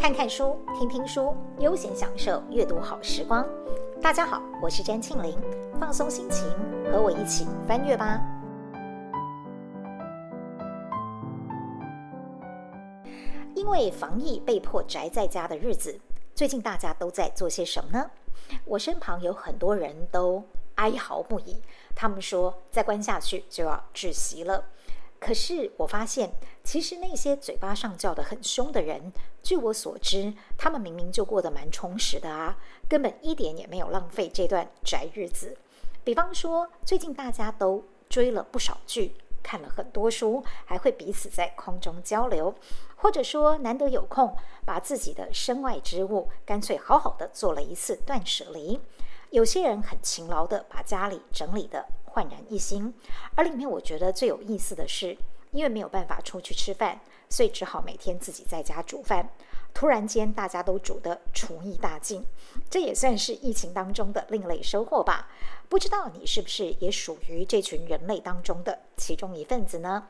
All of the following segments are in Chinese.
看看书，听听书，悠闲享受阅读好时光。大家好，我是詹庆玲，放松心情，和我一起翻阅吧。因为防疫被迫宅在家的日子，最近大家都在做些什么呢？我身旁有很多人都哀嚎不已，他们说再关下去就要窒息了。可是我发现，其实那些嘴巴上叫得很凶的人，据我所知，他们明明就过得蛮充实的啊，根本一点也没有浪费这段宅日子。比方说，最近大家都追了不少剧，看了很多书，还会彼此在空中交流，或者说难得有空，把自己的身外之物干脆好好的做了一次断舍离。有些人很勤劳的把家里整理的焕然一新，而里面我觉得最有意思的是，因为没有办法出去吃饭，所以只好每天自己在家煮饭。突然间，大家都煮得厨艺大进，这也算是疫情当中的另类收获吧。不知道你是不是也属于这群人类当中的其中一份子呢？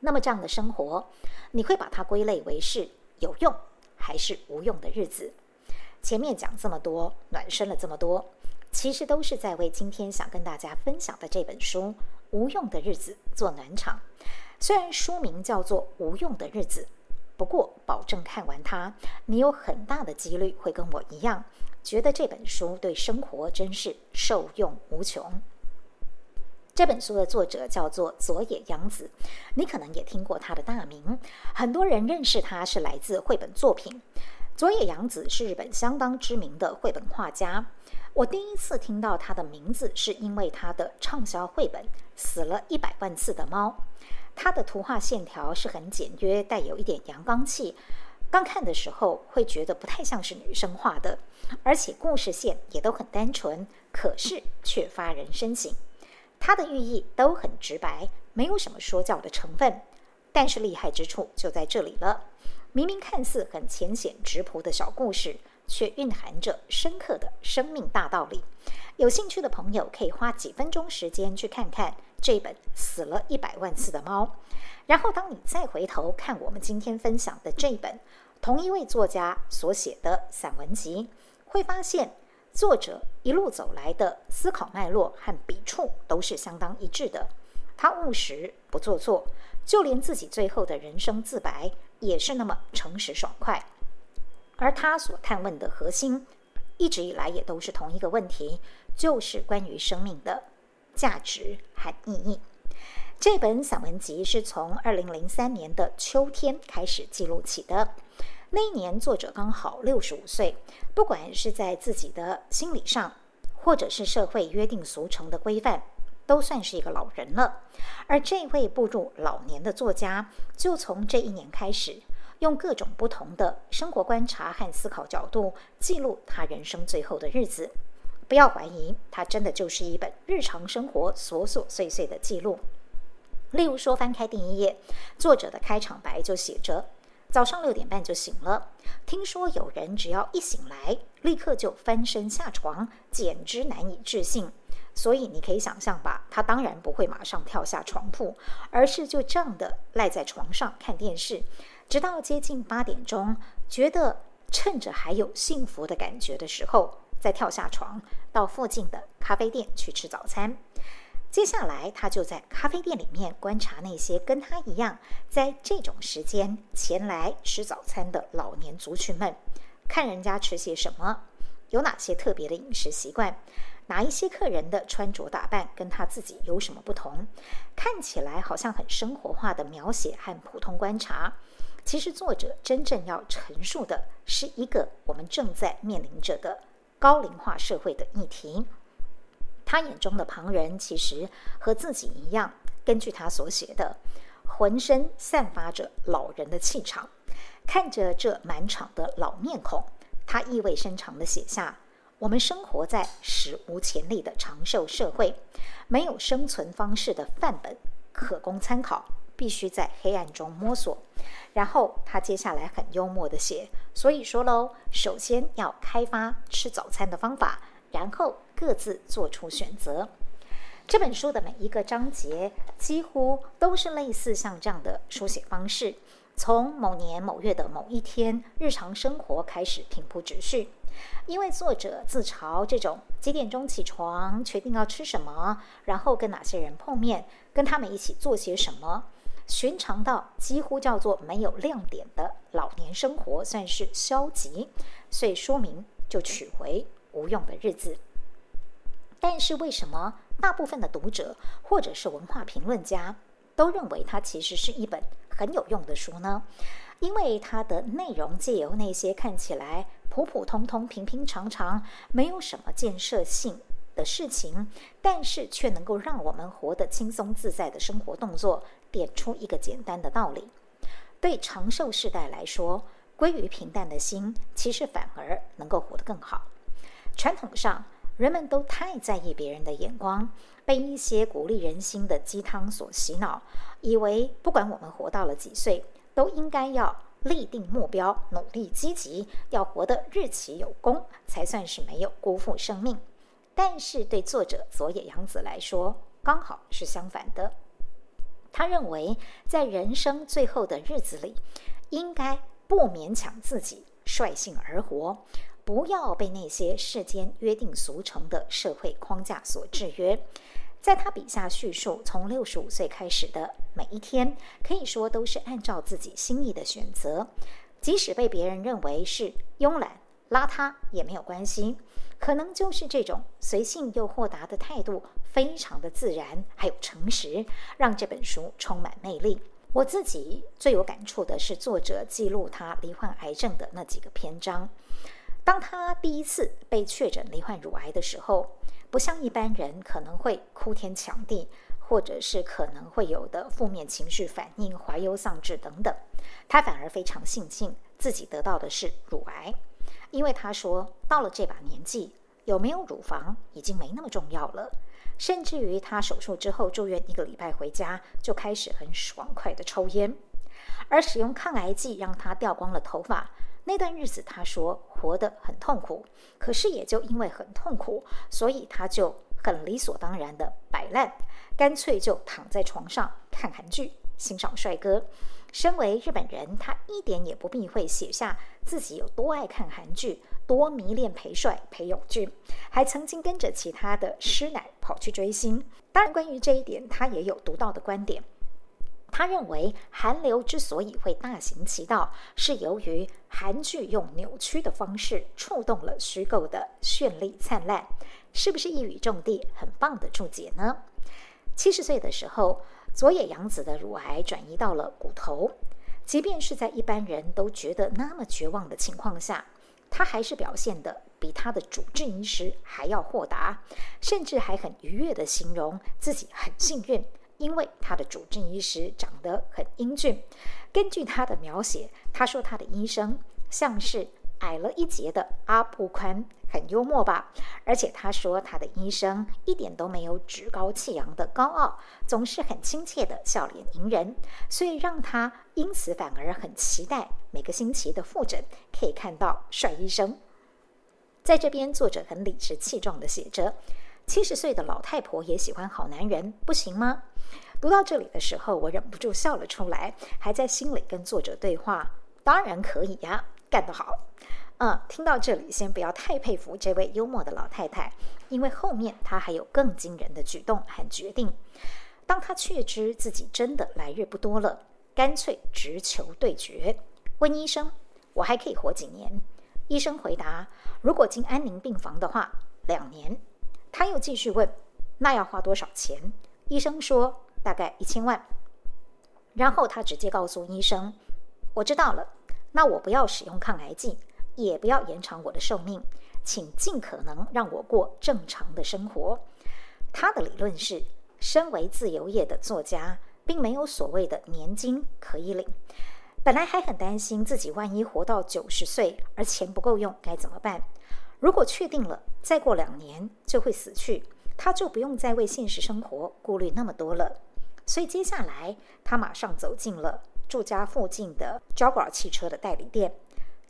那么这样的生活，你会把它归类为是有用还是无用的日子？前面讲这么多，暖身了这么多。其实都是在为今天想跟大家分享的这本书《无用的日子》做暖场。虽然书名叫做《无用的日子》，不过保证看完它，你有很大的几率会跟我一样，觉得这本书对生活真是受用无穷。这本书的作者叫做佐野洋子，你可能也听过他的大名，很多人认识他是来自绘本作品。佐野洋子是日本相当知名的绘本画家。我第一次听到他的名字，是因为他的畅销绘本《死了一百万次的猫》。他的图画线条是很简约，带有一点阳刚气。刚看的时候会觉得不太像是女生画的，而且故事线也都很单纯，可是却发人深省。他的寓意都很直白，没有什么说教的成分。但是厉害之处就在这里了，明明看似很浅显直朴的小故事。却蕴含着深刻的生命大道理。有兴趣的朋友可以花几分钟时间去看看这本《死了一百万次的猫》，然后当你再回头看我们今天分享的这本同一位作家所写的散文集，会发现作者一路走来的思考脉络和笔触都是相当一致的。他务实不做作，就连自己最后的人生自白也是那么诚实爽快。而他所探问的核心，一直以来也都是同一个问题，就是关于生命的价值和意义。这本散文集是从二零零三年的秋天开始记录起的。那一年，作者刚好六十五岁，不管是在自己的心理上，或者是社会约定俗成的规范，都算是一个老人了。而这位步入老年的作家，就从这一年开始。用各种不同的生活观察和思考角度记录他人生最后的日子，不要怀疑，他真的就是一本日常生活琐琐碎碎的记录。例如说，翻开第一页，作者的开场白就写着：“早上六点半就醒了，听说有人只要一醒来，立刻就翻身下床，简直难以置信。所以你可以想象吧，他当然不会马上跳下床铺，而是就这样的赖在床上看电视。”直到接近八点钟，觉得趁着还有幸福的感觉的时候，再跳下床，到附近的咖啡店去吃早餐。接下来，他就在咖啡店里面观察那些跟他一样在这种时间前来吃早餐的老年族群们，看人家吃些什么，有哪些特别的饮食习惯，哪一些客人的穿着打扮跟他自己有什么不同，看起来好像很生活化的描写和普通观察。其实，作者真正要陈述的是一个我们正在面临着的高龄化社会的议题。他眼中的旁人，其实和自己一样，根据他所写的，浑身散发着老人的气场。看着这满场的老面孔，他意味深长地写下：“我们生活在史无前例的长寿社会，没有生存方式的范本可供参考。”必须在黑暗中摸索，然后他接下来很幽默地写，所以说喽，首先要开发吃早餐的方法，然后各自做出选择。这本书的每一个章节几乎都是类似像这样的书写方式，从某年某月的某一天，日常生活开始平铺直叙。因为作者自嘲这种几点钟起床、确定要吃什么，然后跟哪些人碰面、跟他们一起做些什么，寻常到几乎叫做没有亮点的老年生活，算是消极，所以说明就取回“无用的日子”。但是为什么大部分的读者或者是文化评论家都认为它其实是一本很有用的书呢？因为它的内容借由那些看起来普普通通、平平常常、没有什么建设性的事情，但是却能够让我们活得轻松自在的生活动作，点出一个简单的道理：对长寿世代来说，归于平淡的心，其实反而能够活得更好。传统上，人们都太在意别人的眼光，被一些鼓励人心的鸡汤所洗脑，以为不管我们活到了几岁，都应该要立定目标，努力积极，要活得日起有功，才算是没有辜负生命。但是对作者佐野洋子来说，刚好是相反的。他认为，在人生最后的日子里，应该不勉强自己，率性而活。不要被那些世间约定俗成的社会框架所制约。在他笔下叙述，从六十五岁开始的每一天，可以说都是按照自己心意的选择，即使被别人认为是慵懒邋遢也没有关系。可能就是这种随性又豁达的态度，非常的自然，还有诚实，让这本书充满魅力。我自己最有感触的是作者记录他罹患癌症的那几个篇章。当他第一次被确诊罹患乳癌的时候，不像一般人可能会哭天抢地，或者是可能会有的负面情绪反应、怀忧丧志等等，他反而非常庆幸自己得到的是乳癌，因为他说到了这把年纪，有没有乳房已经没那么重要了。甚至于他手术之后住院一个礼拜回家，就开始很爽快的抽烟，而使用抗癌剂让他掉光了头发。那段日子，他说活得很痛苦，可是也就因为很痛苦，所以他就很理所当然的摆烂，干脆就躺在床上看韩剧、欣赏帅哥。身为日本人，他一点也不避讳写下自己有多爱看韩剧、多迷恋裴帅、裴勇俊，还曾经跟着其他的师奶跑去追星。当然，关于这一点，他也有独到的观点。他认为韩流之所以会大行其道，是由于韩剧用扭曲的方式触动了虚构的绚丽灿烂，是不是一语中的很棒的注解呢？七十岁的时候，佐野洋子的乳癌转移到了骨头，即便是在一般人都觉得那么绝望的情况下，他还是表现得比他的主治医师还要豁达，甚至还很愉悦地形容自己很幸运。因为他的主治医师长得很英俊，根据他的描写，他说他的医生像是矮了一截的阿布宽，很幽默吧？而且他说他的医生一点都没有趾高气扬的高傲，总是很亲切的笑脸迎人，所以让他因此反而很期待每个星期的复诊可以看到帅医生。在这边，作者很理直气壮地写着：“七十岁的老太婆也喜欢好男人，不行吗？”读到这里的时候，我忍不住笑了出来，还在心里跟作者对话：“当然可以呀，干得好。”嗯，听到这里，先不要太佩服这位幽默的老太太，因为后面她还有更惊人的举动和决定。当她确知自己真的来日不多了，干脆直球对决，问医生：“我还可以活几年？”医生回答：“如果进安宁病房的话，两年。”他又继续问：“那要花多少钱？”医生说。大概一千万，然后他直接告诉医生：“我知道了，那我不要使用抗癌剂，也不要延长我的寿命，请尽可能让我过正常的生活。”他的理论是，身为自由业的作家，并没有所谓的年金可以领。本来还很担心自己万一活到九十岁而钱不够用该怎么办？如果确定了再过两年就会死去，他就不用再为现实生活顾虑那么多了。所以接下来，他马上走进了住家附近的 Jaguar 汽车的代理店，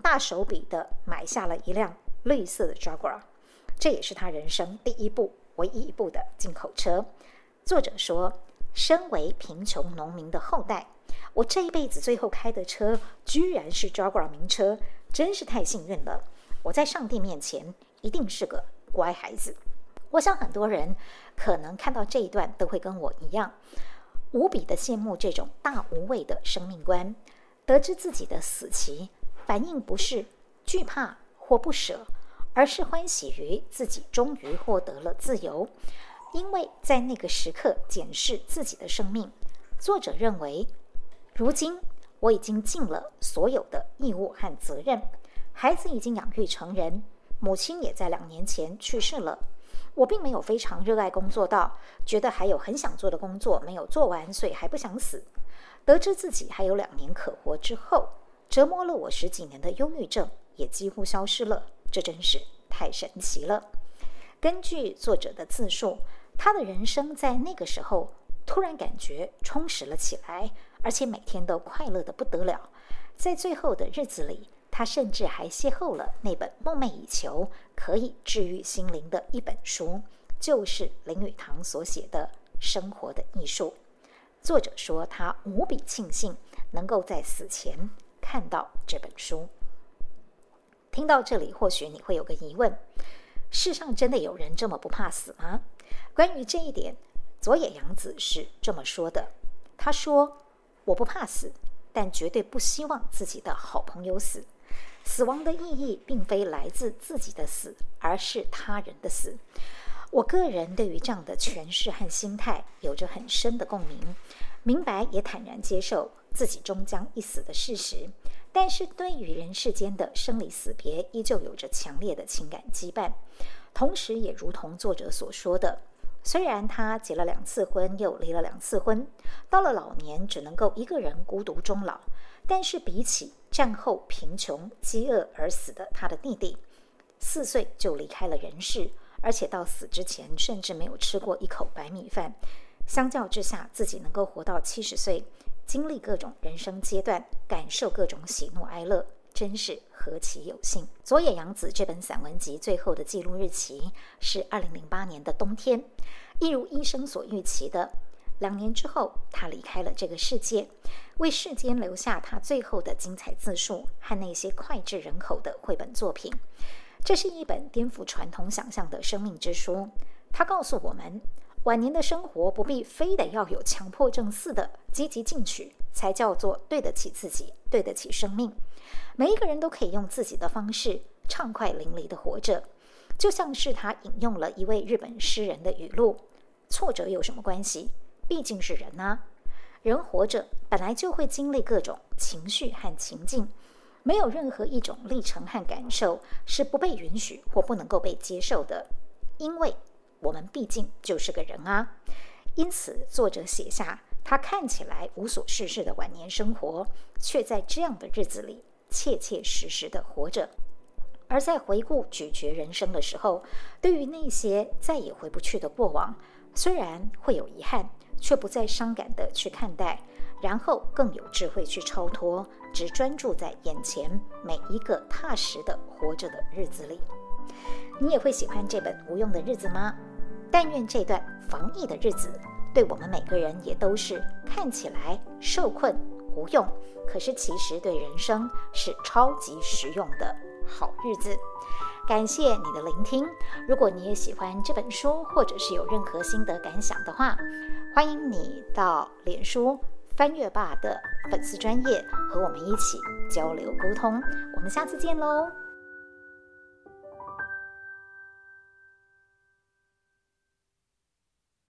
大手笔的买下了一辆绿色的 Jaguar，这也是他人生第一部、唯一一部的进口车。作者说：“身为贫穷农民的后代，我这一辈子最后开的车居然是 Jaguar 名车，真是太幸运了。我在上帝面前一定是个乖孩子。我想很多人可能看到这一段都会跟我一样，无比的羡慕这种大无畏的生命观。得知自己的死期，反应不是惧怕或不舍，而是欢喜于自己终于获得了自由。因为在那个时刻检视自己的生命，作者认为，如今我已经尽了所有的义务和责任，孩子已经养育成人，母亲也在两年前去世了。我并没有非常热爱工作到觉得还有很想做的工作没有做完，所以还不想死。得知自己还有两年可活之后，折磨了我十几年的忧郁症也几乎消失了。这真是太神奇了。根据作者的自述，他的人生在那个时候突然感觉充实了起来，而且每天都快乐得不得了。在最后的日子里，他甚至还邂逅了那本梦寐以求、可以治愈心灵的一本书，就是林语堂所写的《生活的艺术》。作者说，他无比庆幸能够在死前看到这本书。听到这里，或许你会有个疑问：世上真的有人这么不怕死吗？关于这一点，佐野洋子是这么说的：“他说，我不怕死，但绝对不希望自己的好朋友死。”死亡的意义并非来自自己的死，而是他人的死。我个人对于这样的诠释和心态有着很深的共鸣，明白也坦然接受自己终将一死的事实。但是对于人世间的生离死别，依旧有着强烈的情感羁绊。同时，也如同作者所说的，虽然他结了两次婚，又离了两次婚，到了老年只能够一个人孤独终老。但是比起战后贫穷、饥饿而死的他的弟弟，四岁就离开了人世，而且到死之前甚至没有吃过一口白米饭。相较之下，自己能够活到七十岁，经历各种人生阶段，感受各种喜怒哀乐，真是何其有幸！佐野洋子这本散文集最后的记录日期是二零零八年的冬天，一如医生所预期的。两年之后，他离开了这个世界，为世间留下他最后的精彩自述和那些脍炙人口的绘本作品。这是一本颠覆传统想象的生命之书。他告诉我们，晚年的生活不必非得要有强迫症似的积极进取，才叫做对得起自己，对得起生命。每一个人都可以用自己的方式畅快淋漓地活着，就像是他引用了一位日本诗人的语录：“挫折有什么关系？”毕竟是人呐、啊，人活着本来就会经历各种情绪和情境，没有任何一种历程和感受是不被允许或不能够被接受的，因为我们毕竟就是个人啊。因此，作者写下他看起来无所事事的晚年生活，却在这样的日子里切切实实的活着。而在回顾咀嚼人生的时候，对于那些再也回不去的过往，虽然会有遗憾。却不再伤感地去看待，然后更有智慧去超脱，只专注在眼前每一个踏实的活着的日子里。你也会喜欢这本无用的日子吗？但愿这段防疫的日子，对我们每个人也都是看起来受困无用，可是其实对人生是超级实用的好日子。感谢你的聆听。如果你也喜欢这本书，或者是有任何心得感想的话，欢迎你到脸书翻阅吧的粉丝专业和我们一起交流沟通。我们下次见喽。